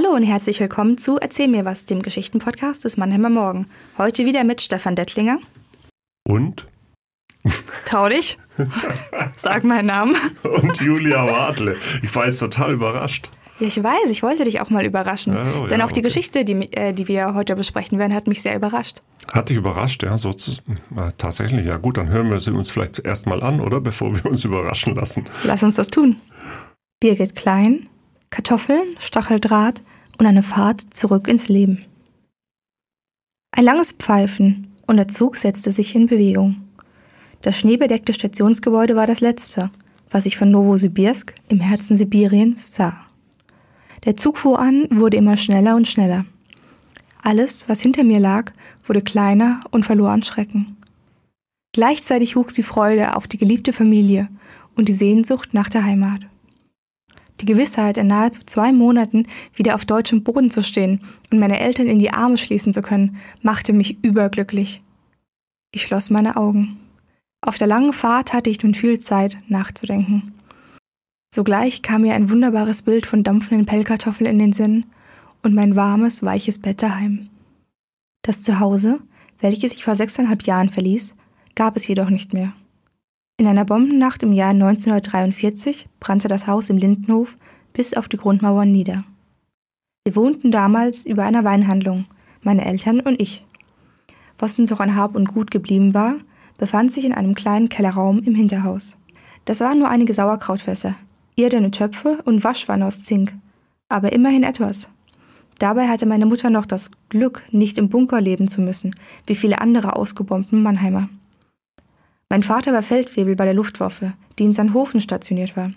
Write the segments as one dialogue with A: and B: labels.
A: Hallo und herzlich willkommen zu Erzähl mir was, dem Geschichtenpodcast des Mannheimer Morgen. Heute wieder mit Stefan Dettlinger.
B: Und?
A: Trau dich. Sag meinen Namen.
B: Und Julia Wadle. Ich war jetzt total überrascht.
A: Ja, ich weiß, ich wollte dich auch mal überraschen.
B: Oh,
A: Denn
B: ja,
A: auch die
B: okay.
A: Geschichte, die, äh, die wir heute besprechen werden, hat mich sehr überrascht.
B: Hat dich überrascht, ja, so zu, äh, tatsächlich. Ja gut, dann hören wir sie uns vielleicht erstmal an, oder? Bevor wir uns überraschen lassen.
A: Lass uns das tun. Birgit Klein, Kartoffeln, Stacheldraht und eine Fahrt zurück ins Leben. Ein langes Pfeifen und der Zug setzte sich in Bewegung. Das schneebedeckte Stationsgebäude war das letzte, was ich von Novosibirsk im Herzen Sibiriens sah. Der Zug fuhr an, wurde immer schneller und schneller. Alles, was hinter mir lag, wurde kleiner und verlor an Schrecken. Gleichzeitig wuchs die Freude auf die geliebte Familie und die Sehnsucht nach der Heimat. Die Gewissheit, in nahezu zwei Monaten wieder auf deutschem Boden zu stehen und meine Eltern in die Arme schließen zu können, machte mich überglücklich. Ich schloss meine Augen. Auf der langen Fahrt hatte ich nun viel Zeit, nachzudenken. Sogleich kam mir ein wunderbares Bild von dampfenden Pellkartoffeln in den Sinn und mein warmes, weiches Bett daheim. Das Zuhause, welches ich vor sechseinhalb Jahren verließ, gab es jedoch nicht mehr. In einer Bombennacht im Jahr 1943 brannte das Haus im Lindenhof bis auf die Grundmauern nieder. Wir wohnten damals über einer Weinhandlung, meine Eltern und ich. Was uns noch an Hab und Gut geblieben war, befand sich in einem kleinen Kellerraum im Hinterhaus. Das waren nur einige Sauerkrautfässer, irdene Töpfe und Waschwanne aus Zink, aber immerhin etwas. Dabei hatte meine Mutter noch das Glück, nicht im Bunker leben zu müssen, wie viele andere ausgebombten Mannheimer. Mein Vater war Feldwebel bei der Luftwaffe, die in Sandhofen stationiert war.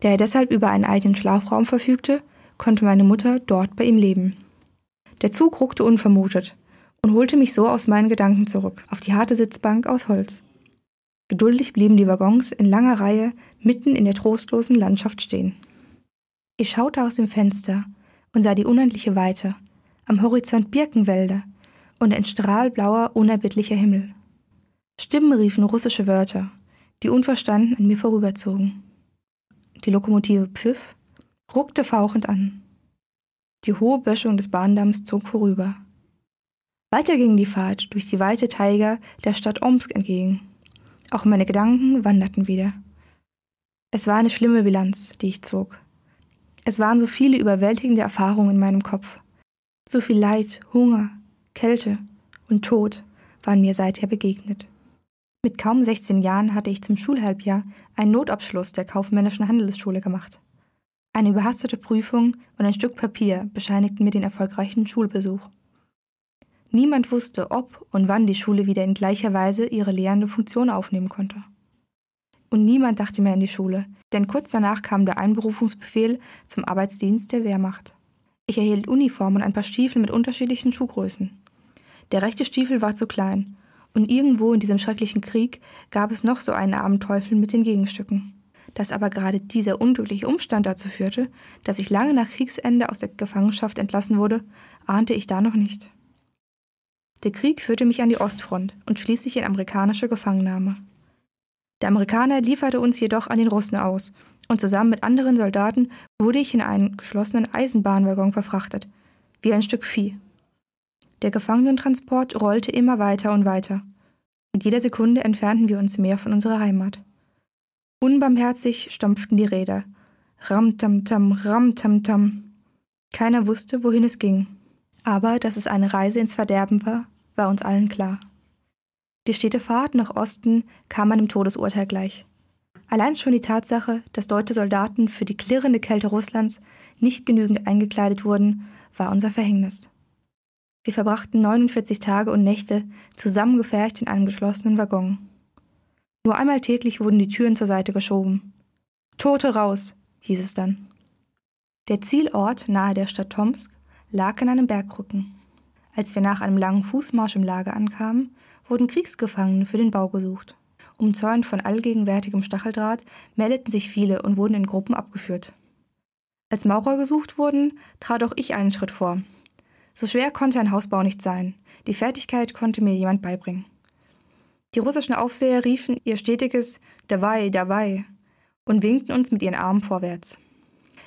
A: Da er deshalb über einen eigenen Schlafraum verfügte, konnte meine Mutter dort bei ihm leben. Der Zug ruckte unvermutet und holte mich so aus meinen Gedanken zurück, auf die harte Sitzbank aus Holz. Geduldig blieben die Waggons in langer Reihe mitten in der trostlosen Landschaft stehen. Ich schaute aus dem Fenster und sah die unendliche Weite, am Horizont Birkenwälder und ein Strahl blauer, unerbittlicher Himmel. Stimmen riefen russische Wörter, die unverstanden an mir vorüberzogen. Die Lokomotive pfiff, ruckte fauchend an. Die hohe Böschung des Bahndamms zog vorüber. Weiter ging die Fahrt durch die weite Taiga der Stadt Omsk entgegen. Auch meine Gedanken wanderten wieder. Es war eine schlimme Bilanz, die ich zog. Es waren so viele überwältigende Erfahrungen in meinem Kopf. So viel Leid, Hunger, Kälte und Tod waren mir seither begegnet. Mit kaum 16 Jahren hatte ich zum Schulhalbjahr einen Notabschluss der kaufmännischen Handelsschule gemacht. Eine überhastete Prüfung und ein Stück Papier bescheinigten mir den erfolgreichen Schulbesuch. Niemand wusste, ob und wann die Schule wieder in gleicher Weise ihre lehrende Funktion aufnehmen konnte. Und niemand dachte mehr an die Schule, denn kurz danach kam der Einberufungsbefehl zum Arbeitsdienst der Wehrmacht. Ich erhielt Uniform und ein paar Stiefel mit unterschiedlichen Schuhgrößen. Der rechte Stiefel war zu klein, und irgendwo in diesem schrecklichen Krieg gab es noch so einen armen Teufel mit den Gegenstücken. Dass aber gerade dieser unglückliche Umstand dazu führte, dass ich lange nach Kriegsende aus der Gefangenschaft entlassen wurde, ahnte ich da noch nicht. Der Krieg führte mich an die Ostfront und schließlich in amerikanische Gefangennahme. Der Amerikaner lieferte uns jedoch an den Russen aus, und zusammen mit anderen Soldaten wurde ich in einen geschlossenen Eisenbahnwaggon verfrachtet, wie ein Stück Vieh. Der Gefangenentransport rollte immer weiter und weiter. Mit jeder Sekunde entfernten wir uns mehr von unserer Heimat. Unbarmherzig stampften die Räder. Ram-tam-tam, ram-tam-tam. Keiner wusste, wohin es ging. Aber dass es eine Reise ins Verderben war, war uns allen klar. Die stete Fahrt nach Osten kam einem Todesurteil gleich. Allein schon die Tatsache, dass deutsche Soldaten für die klirrende Kälte Russlands nicht genügend eingekleidet wurden, war unser Verhängnis. Wir verbrachten 49 Tage und Nächte zusammengefercht in einem geschlossenen Waggon. Nur einmal täglich wurden die Türen zur Seite geschoben. Tote raus, hieß es dann. Der Zielort nahe der Stadt Tomsk lag in einem Bergrücken. Als wir nach einem langen Fußmarsch im Lager ankamen, wurden Kriegsgefangene für den Bau gesucht. Umzäunt von allgegenwärtigem Stacheldraht meldeten sich viele und wurden in Gruppen abgeführt. Als Maurer gesucht wurden, trat auch ich einen Schritt vor. So schwer konnte ein Hausbau nicht sein. Die Fertigkeit konnte mir jemand beibringen. Die russischen Aufseher riefen ihr stetiges Dawai, Dawai und winkten uns mit ihren Armen vorwärts.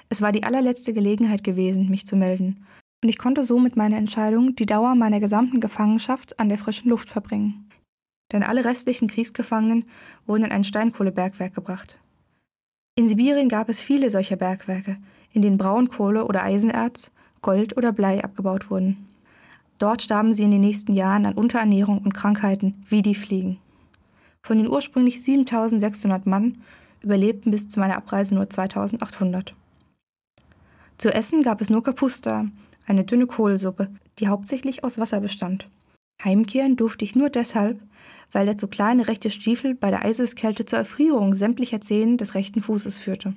A: Es war die allerletzte Gelegenheit gewesen, mich zu melden, und ich konnte so mit meiner Entscheidung die Dauer meiner gesamten Gefangenschaft an der frischen Luft verbringen. Denn alle restlichen Kriegsgefangenen wurden in ein Steinkohlebergwerk gebracht. In Sibirien gab es viele solcher Bergwerke, in denen Braunkohle oder Eisenerz, Gold oder Blei abgebaut wurden. Dort starben sie in den nächsten Jahren an Unterernährung und Krankheiten wie die Fliegen. Von den ursprünglich 7600 Mann überlebten bis zu meiner Abreise nur 2800. Zu essen gab es nur Kapusta, eine dünne Kohlsuppe, die hauptsächlich aus Wasser bestand. Heimkehren durfte ich nur deshalb, weil der zu kleine rechte Stiefel bei der Eiseskälte zur Erfrierung sämtlicher Zehen des rechten Fußes führte.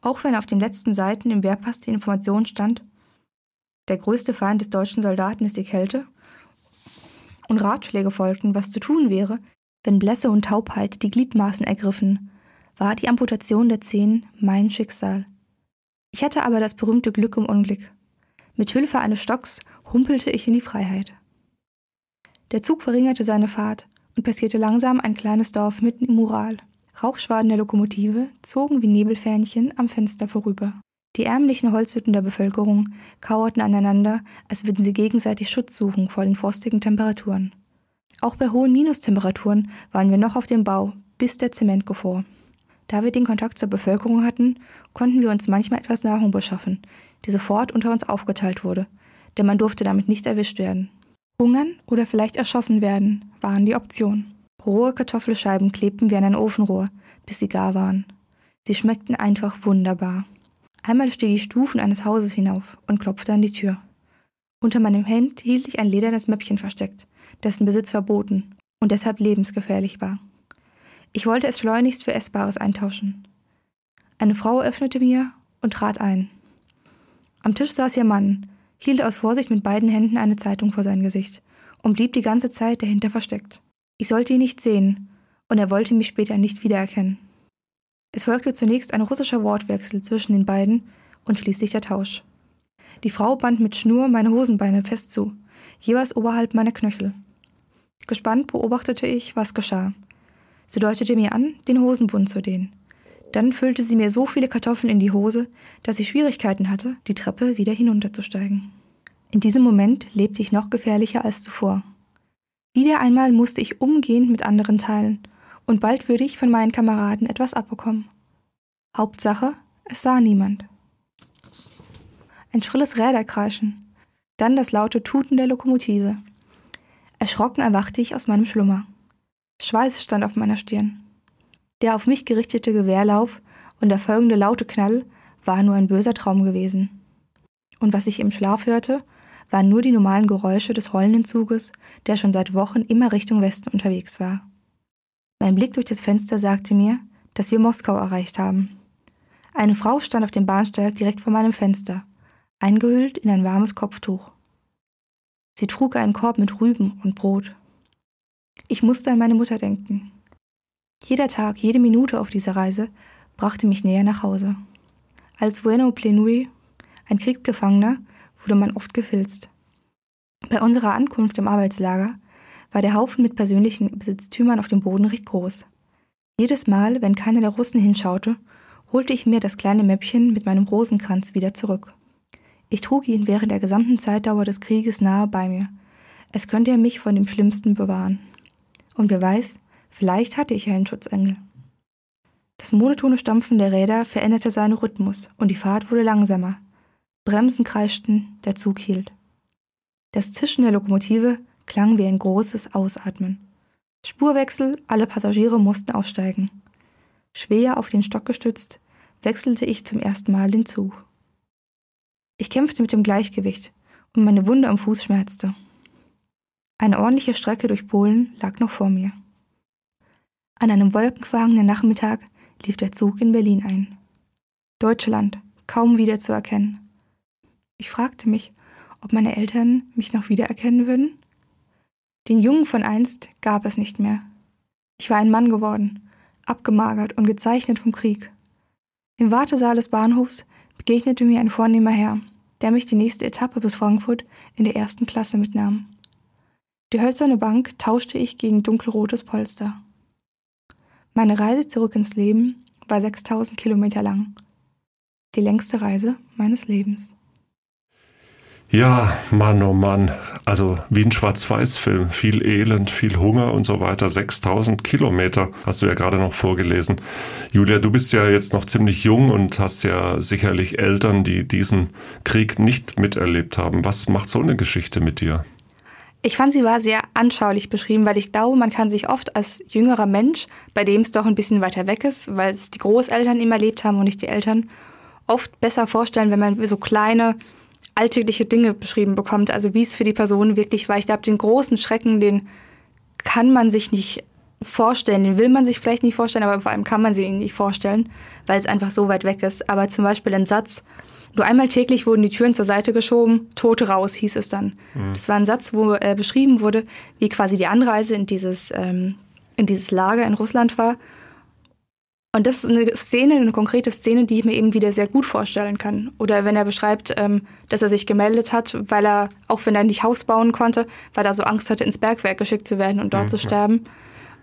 A: Auch wenn auf den letzten Seiten im Wehrpass die Information stand, der größte Feind des deutschen Soldaten ist die Kälte, und Ratschläge folgten, was zu tun wäre, wenn Blässe und Taubheit die Gliedmaßen ergriffen, war die Amputation der Zehen mein Schicksal. Ich hatte aber das berühmte Glück im Unglück. Mit Hilfe eines Stocks humpelte ich in die Freiheit. Der Zug verringerte seine Fahrt und passierte langsam ein kleines Dorf mitten im Ural. Rauchschwaden der Lokomotive zogen wie Nebelfähnchen am Fenster vorüber. Die ärmlichen Holzhütten der Bevölkerung kauerten aneinander, als würden sie gegenseitig Schutz suchen vor den frostigen Temperaturen. Auch bei hohen Minustemperaturen waren wir noch auf dem Bau, bis der Zement gefror. Da wir den Kontakt zur Bevölkerung hatten, konnten wir uns manchmal etwas Nahrung beschaffen, die sofort unter uns aufgeteilt wurde, denn man durfte damit nicht erwischt werden. Hungern oder vielleicht erschossen werden waren die Option. Rohe Kartoffelscheiben klebten wie an ein Ofenrohr, bis sie gar waren. Sie schmeckten einfach wunderbar. Einmal stieg ich Stufen eines Hauses hinauf und klopfte an die Tür. Unter meinem Hemd hielt ich ein ledernes Mäppchen versteckt, dessen Besitz verboten und deshalb lebensgefährlich war. Ich wollte es schleunigst für Essbares eintauschen. Eine Frau öffnete mir und trat ein. Am Tisch saß ihr Mann, hielt aus Vorsicht mit beiden Händen eine Zeitung vor sein Gesicht und blieb die ganze Zeit dahinter versteckt. Ich sollte ihn nicht sehen, und er wollte mich später nicht wiedererkennen. Es folgte zunächst ein russischer Wortwechsel zwischen den beiden und schließlich der Tausch. Die Frau band mit Schnur meine Hosenbeine fest zu, jeweils oberhalb meiner Knöchel. Gespannt beobachtete ich, was geschah. Sie deutete mir an, den Hosenbund zu dehnen. Dann füllte sie mir so viele Kartoffeln in die Hose, dass ich Schwierigkeiten hatte, die Treppe wieder hinunterzusteigen. In diesem Moment lebte ich noch gefährlicher als zuvor. Wieder einmal musste ich umgehend mit anderen teilen, und bald würde ich von meinen Kameraden etwas abbekommen. Hauptsache, es sah niemand. Ein schrilles Räderkreischen, dann das laute Tuten der Lokomotive. Erschrocken erwachte ich aus meinem Schlummer. Schweiß stand auf meiner Stirn. Der auf mich gerichtete Gewehrlauf und der folgende laute Knall war nur ein böser Traum gewesen. Und was ich im Schlaf hörte, waren nur die normalen Geräusche des rollenden Zuges, der schon seit Wochen immer Richtung Westen unterwegs war. Mein Blick durch das Fenster sagte mir, dass wir Moskau erreicht haben. Eine Frau stand auf dem Bahnsteig direkt vor meinem Fenster, eingehüllt in ein warmes Kopftuch. Sie trug einen Korb mit Rüben und Brot. Ich musste an meine Mutter denken. Jeder Tag, jede Minute auf dieser Reise brachte mich näher nach Hause. Als Bueno Plenui, ein Kriegsgefangener, wurde man oft gefilzt. Bei unserer Ankunft im Arbeitslager war der Haufen mit persönlichen Besitztümern auf dem Boden recht groß. Jedes Mal, wenn keiner der Russen hinschaute, holte ich mir das kleine Mäppchen mit meinem Rosenkranz wieder zurück. Ich trug ihn während der gesamten Zeitdauer des Krieges nahe bei mir. Es könnte er mich von dem Schlimmsten bewahren. Und wer weiß, Vielleicht hatte ich einen Schutzengel. Das monotone Stampfen der Räder veränderte seinen Rhythmus und die Fahrt wurde langsamer. Bremsen kreischten, der Zug hielt. Das Zischen der Lokomotive klang wie ein großes Ausatmen. Spurwechsel, alle Passagiere mussten aussteigen. Schwer auf den Stock gestützt, wechselte ich zum ersten Mal den Zug. Ich kämpfte mit dem Gleichgewicht und meine Wunde am Fuß schmerzte. Eine ordentliche Strecke durch Polen lag noch vor mir. An einem wolkenverhangenen Nachmittag lief der Zug in Berlin ein. Deutschland, kaum wiederzuerkennen. Ich fragte mich, ob meine Eltern mich noch wiedererkennen würden. Den Jungen von einst gab es nicht mehr. Ich war ein Mann geworden, abgemagert und gezeichnet vom Krieg. Im Wartesaal des Bahnhofs begegnete mir ein vornehmer Herr, der mich die nächste Etappe bis Frankfurt in der ersten Klasse mitnahm. Die hölzerne Bank tauschte ich gegen dunkelrotes Polster. Meine Reise zurück ins Leben war 6000 Kilometer lang. die längste Reise meines Lebens.
B: Ja, Mann, oh Mann. Also wie ein Schwarz-Weiß-Film. Viel Elend, viel Hunger und so weiter. 6000 Kilometer hast du ja gerade noch vorgelesen. Julia, du bist ja jetzt noch ziemlich jung und hast ja sicherlich Eltern, die diesen Krieg nicht miterlebt haben. Was macht so eine Geschichte mit dir?
A: Ich fand, sie war sehr anschaulich beschrieben, weil ich glaube, man kann sich oft als jüngerer Mensch, bei dem es doch ein bisschen weiter weg ist, weil es die Großeltern immer erlebt haben und nicht die Eltern, oft besser vorstellen, wenn man so kleine alltägliche Dinge beschrieben bekommt, also wie es für die Person wirklich war. Ich glaube, den großen Schrecken, den kann man sich nicht vorstellen, den will man sich vielleicht nicht vorstellen, aber vor allem kann man sich ihn nicht vorstellen, weil es einfach so weit weg ist. Aber zum Beispiel ein Satz, nur einmal täglich wurden die Türen zur Seite geschoben, Tote raus, hieß es dann. Mhm. Das war ein Satz, wo äh, beschrieben wurde, wie quasi die Anreise in dieses, ähm, in dieses Lager in Russland war und das ist eine Szene, eine konkrete Szene, die ich mir eben wieder sehr gut vorstellen kann. Oder wenn er beschreibt, ähm, dass er sich gemeldet hat, weil er, auch wenn er nicht Haus bauen konnte, weil er so Angst hatte, ins Bergwerk geschickt zu werden und dort mhm. zu sterben.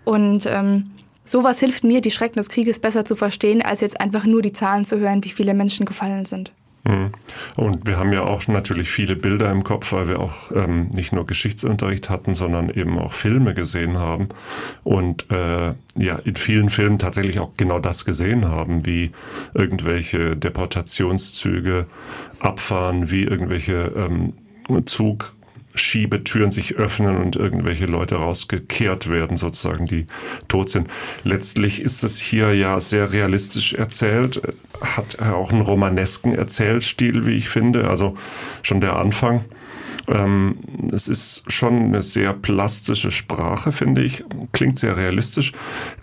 A: Und ähm, sowas hilft mir, die Schrecken des Krieges besser zu verstehen, als jetzt einfach nur die Zahlen zu hören, wie viele Menschen gefallen sind.
B: Mhm. Und wir haben ja auch natürlich viele Bilder im Kopf, weil wir auch ähm, nicht nur Geschichtsunterricht hatten, sondern eben auch Filme gesehen haben. Und äh, ja, in vielen Filmen tatsächlich auch genau das gesehen haben, wie irgendwelche Deportationszüge abfahren, wie irgendwelche ähm, Zug Schiebetüren sich öffnen und irgendwelche Leute rausgekehrt werden, sozusagen, die tot sind. Letztlich ist es hier ja sehr realistisch erzählt, hat auch einen romanesken Erzählstil, wie ich finde, also schon der Anfang. Ähm, es ist schon eine sehr plastische Sprache, finde ich. Klingt sehr realistisch.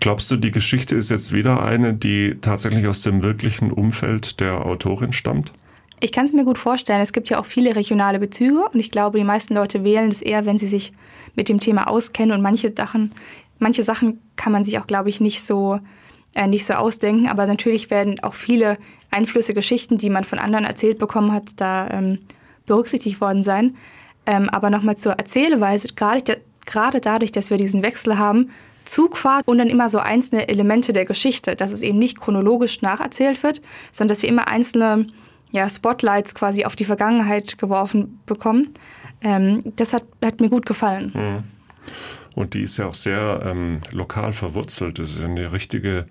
B: Glaubst du, die Geschichte ist jetzt wieder eine, die tatsächlich aus dem wirklichen Umfeld der Autorin stammt?
A: Ich kann es mir gut vorstellen. Es gibt ja auch viele regionale Bezüge und ich glaube, die meisten Leute wählen das eher, wenn sie sich mit dem Thema auskennen und manche Sachen, manche Sachen kann man sich auch, glaube ich, nicht so äh, nicht so ausdenken. Aber natürlich werden auch viele Einflüsse, Geschichten, die man von anderen erzählt bekommen hat, da ähm, berücksichtigt worden sein. Ähm, aber nochmal zur Erzählweise, gerade, gerade dadurch, dass wir diesen Wechsel haben, Zugfahrt und dann immer so einzelne Elemente der Geschichte, dass es eben nicht chronologisch nacherzählt wird, sondern dass wir immer einzelne ja, Spotlights quasi auf die Vergangenheit geworfen bekommen. Ähm, das hat, hat, mir gut gefallen. Mhm.
B: Und die ist ja auch sehr ähm, lokal verwurzelt. Das ist eine richtige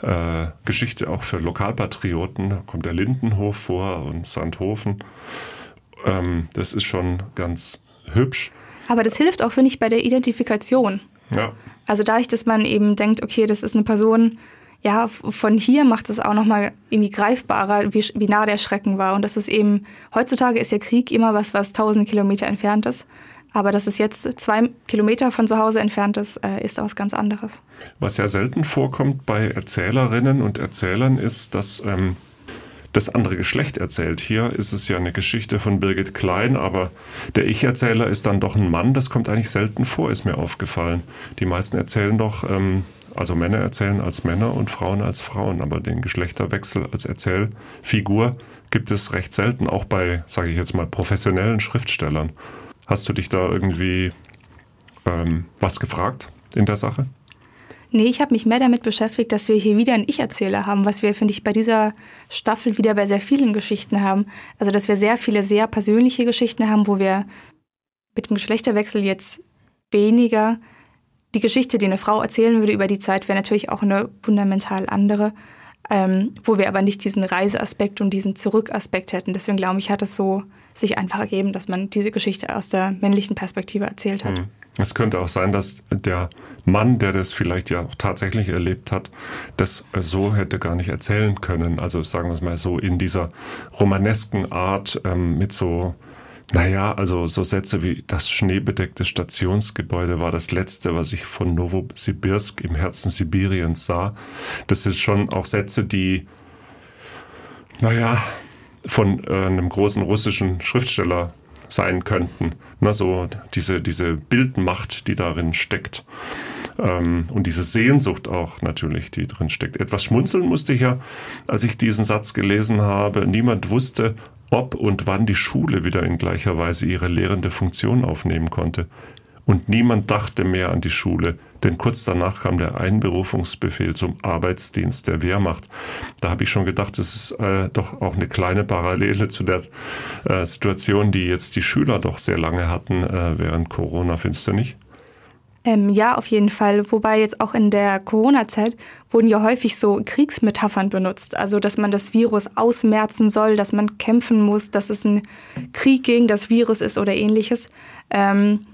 B: äh, Geschichte auch für Lokalpatrioten. Da kommt der Lindenhof vor und Sandhofen. Ähm, das ist schon ganz hübsch.
A: Aber das hilft auch, finde ich, bei der Identifikation. Ja. Also dadurch, dass man eben denkt, okay, das ist eine Person, ja, von hier macht es auch nochmal irgendwie greifbarer, wie, wie nah der Schrecken war. Und das ist eben, heutzutage ist ja Krieg immer was, was tausend Kilometer entfernt ist. Aber dass es jetzt zwei Kilometer von zu Hause entfernt ist, äh, ist was ganz anderes.
B: Was ja selten vorkommt bei Erzählerinnen und Erzählern ist, dass ähm, das andere Geschlecht erzählt. Hier ist es ja eine Geschichte von Birgit Klein, aber der Ich-Erzähler ist dann doch ein Mann. Das kommt eigentlich selten vor, ist mir aufgefallen. Die meisten erzählen doch ähm, also Männer erzählen als Männer und Frauen als Frauen, aber den Geschlechterwechsel als Erzählfigur gibt es recht selten, auch bei, sage ich jetzt mal, professionellen Schriftstellern. Hast du dich da irgendwie ähm, was gefragt in der Sache?
A: Nee, ich habe mich mehr damit beschäftigt, dass wir hier wieder einen Ich-Erzähler haben, was wir, finde ich, bei dieser Staffel wieder bei sehr vielen Geschichten haben. Also, dass wir sehr viele sehr persönliche Geschichten haben, wo wir mit dem Geschlechterwechsel jetzt weniger die Geschichte, die eine Frau erzählen würde über die Zeit, wäre natürlich auch eine fundamental andere, ähm, wo wir aber nicht diesen Reiseaspekt und diesen Zurückaspekt hätten. Deswegen glaube ich, hat es so sich einfach ergeben, dass man diese Geschichte aus der männlichen Perspektive erzählt hat. Hm.
B: Es könnte auch sein, dass der Mann, der das vielleicht ja auch tatsächlich erlebt hat, das so hätte gar nicht erzählen können. Also sagen wir es mal so in dieser romanesken Art ähm, mit so naja, also so Sätze wie das schneebedeckte Stationsgebäude war das letzte, was ich von Novosibirsk im Herzen Sibiriens sah. Das sind schon auch Sätze, die, naja, von äh, einem großen russischen Schriftsteller sein könnten. Na, so diese, diese Bildmacht, die darin steckt. Ähm, und diese Sehnsucht auch natürlich, die drin steckt. Etwas schmunzeln musste ich ja, als ich diesen Satz gelesen habe. Niemand wusste, ob und wann die Schule wieder in gleicher Weise ihre lehrende Funktion aufnehmen konnte. Und niemand dachte mehr an die Schule, denn kurz danach kam der Einberufungsbefehl zum Arbeitsdienst der Wehrmacht. Da habe ich schon gedacht, das ist äh, doch auch eine kleine Parallele zu der äh, Situation, die jetzt die Schüler doch sehr lange hatten äh, während Corona, findest du nicht?
A: Ähm, ja, auf jeden Fall. Wobei jetzt auch in der Corona-Zeit wurden ja häufig so Kriegsmetaphern benutzt. Also, dass man das Virus ausmerzen soll, dass man kämpfen muss, dass es ein Krieg gegen das Virus ist oder ähnliches. Ähm,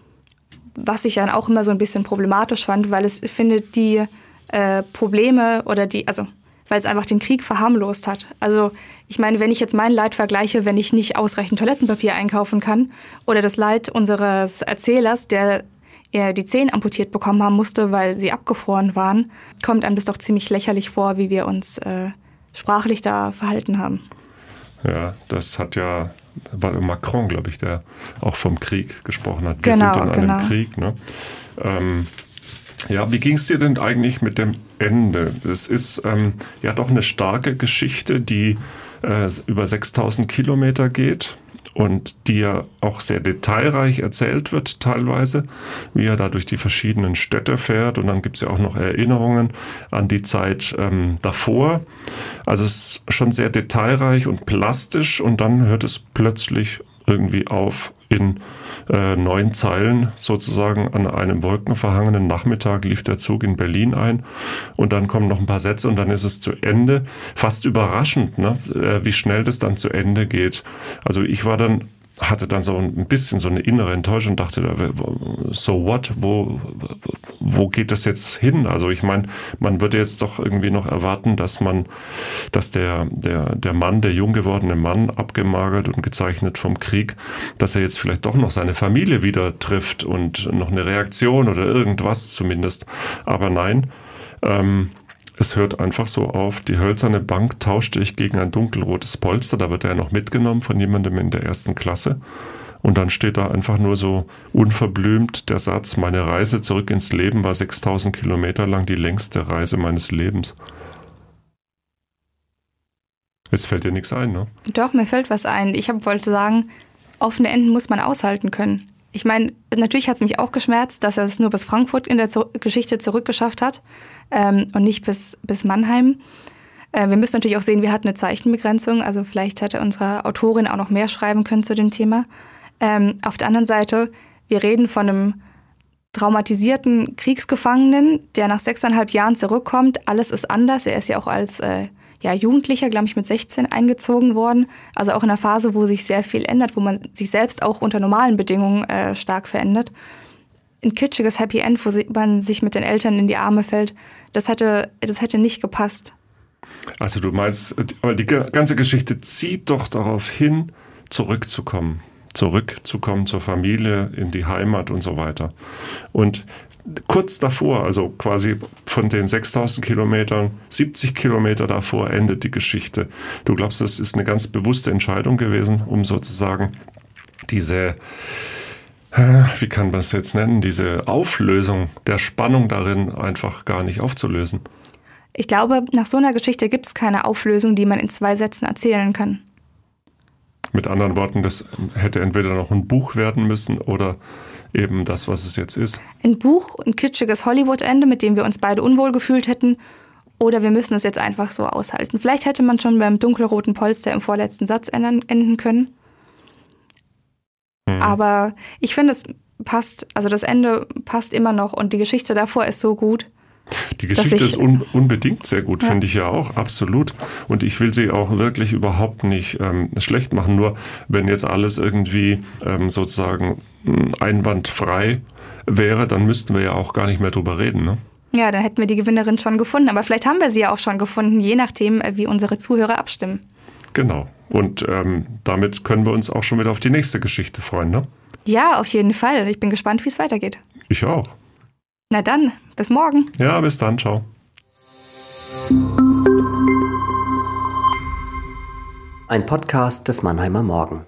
A: was ich dann auch immer so ein bisschen problematisch fand, weil es findet die äh, Probleme oder die, also weil es einfach den Krieg verharmlost hat. Also ich meine, wenn ich jetzt mein Leid vergleiche, wenn ich nicht ausreichend Toilettenpapier einkaufen kann oder das Leid unseres Erzählers, der er die Zehen amputiert bekommen haben musste, weil sie abgefroren waren, kommt einem das doch ziemlich lächerlich vor, wie wir uns äh, sprachlich da verhalten haben.
B: Ja, das hat ja war Macron, glaube ich, der auch vom Krieg gesprochen hat. Wir
A: genau,
B: sind in
A: genau.
B: einem Krieg. Ne? Ähm, ja, wie ging es dir denn eigentlich mit dem Ende? Es ist ähm, ja doch eine starke Geschichte, die äh, über 6000 Kilometer geht und die ja auch sehr detailreich erzählt wird teilweise, wie er da durch die verschiedenen Städte fährt und dann gibt es ja auch noch Erinnerungen an die Zeit ähm, davor. Also es ist schon sehr detailreich und plastisch und dann hört es plötzlich irgendwie auf in äh, neun Zeilen sozusagen an einem wolkenverhangenen Nachmittag lief der Zug in Berlin ein und dann kommen noch ein paar Sätze und dann ist es zu Ende. Fast überraschend, ne? Äh, wie schnell das dann zu Ende geht. Also ich war dann hatte dann so ein bisschen so eine innere Enttäuschung, dachte, so what, wo, wo geht das jetzt hin? Also ich meine, man würde jetzt doch irgendwie noch erwarten, dass man, dass der, der, der Mann, der jung gewordene Mann, abgemagert und gezeichnet vom Krieg, dass er jetzt vielleicht doch noch seine Familie wieder trifft und noch eine Reaktion oder irgendwas zumindest. Aber nein, ähm, es hört einfach so auf. Die hölzerne Bank tauschte ich gegen ein dunkelrotes Polster. Da wird er noch mitgenommen von jemandem in der ersten Klasse. Und dann steht da einfach nur so unverblümt der Satz, meine Reise zurück ins Leben war 6000 Kilometer lang die längste Reise meines Lebens. Es fällt dir nichts ein, ne?
A: Doch, mir fällt was ein. Ich hab, wollte sagen, offene Enden muss man aushalten können. Ich meine, natürlich hat es mich auch geschmerzt, dass er es nur bis Frankfurt in der Geschichte zurückgeschafft hat ähm, und nicht bis, bis Mannheim. Äh, wir müssen natürlich auch sehen, wir hatten eine Zeichenbegrenzung, also vielleicht hätte unsere Autorin auch noch mehr schreiben können zu dem Thema. Ähm, auf der anderen Seite, wir reden von einem traumatisierten Kriegsgefangenen, der nach sechseinhalb Jahren zurückkommt. Alles ist anders. Er ist ja auch als äh, ja, Jugendlicher, glaube ich, mit 16 eingezogen worden. Also auch in einer Phase, wo sich sehr viel ändert, wo man sich selbst auch unter normalen Bedingungen äh, stark verändert. Ein kitschiges Happy End, wo man sich mit den Eltern in die Arme fällt, das hätte, das hätte nicht gepasst.
B: Also du meinst, aber die ganze Geschichte zieht doch darauf hin, zurückzukommen zurückzukommen zur Familie, in die Heimat und so weiter. Und kurz davor, also quasi von den 6000 Kilometern, 70 Kilometer davor endet die Geschichte. Du glaubst, das ist eine ganz bewusste Entscheidung gewesen, um sozusagen diese, wie kann man es jetzt nennen, diese Auflösung der Spannung darin einfach gar nicht aufzulösen?
A: Ich glaube, nach so einer Geschichte gibt es keine Auflösung, die man in zwei Sätzen erzählen kann.
B: Mit anderen Worten, das hätte entweder noch ein Buch werden müssen oder eben das, was es jetzt ist.
A: Ein Buch, ein kitschiges Hollywood-Ende, mit dem wir uns beide unwohl gefühlt hätten. Oder wir müssen es jetzt einfach so aushalten. Vielleicht hätte man schon beim dunkelroten Polster im vorletzten Satz enden können. Hm. Aber ich finde, es passt, also das Ende passt immer noch und die Geschichte davor ist so gut.
B: Die Geschichte ich, ist un, unbedingt sehr gut, ja. finde ich ja auch, absolut. Und ich will sie auch wirklich überhaupt nicht ähm, schlecht machen. Nur wenn jetzt alles irgendwie ähm, sozusagen hm, einwandfrei wäre, dann müssten wir ja auch gar nicht mehr drüber reden. Ne?
A: Ja, dann hätten wir die Gewinnerin schon gefunden. Aber vielleicht haben wir sie ja auch schon gefunden, je nachdem, äh, wie unsere Zuhörer abstimmen.
B: Genau. Und ähm, damit können wir uns auch schon wieder auf die nächste Geschichte freuen, ne?
A: Ja, auf jeden Fall. Ich bin gespannt, wie es weitergeht.
B: Ich auch.
A: Na dann, bis morgen.
B: Ja, bis dann, ciao.
C: Ein Podcast des Mannheimer Morgen.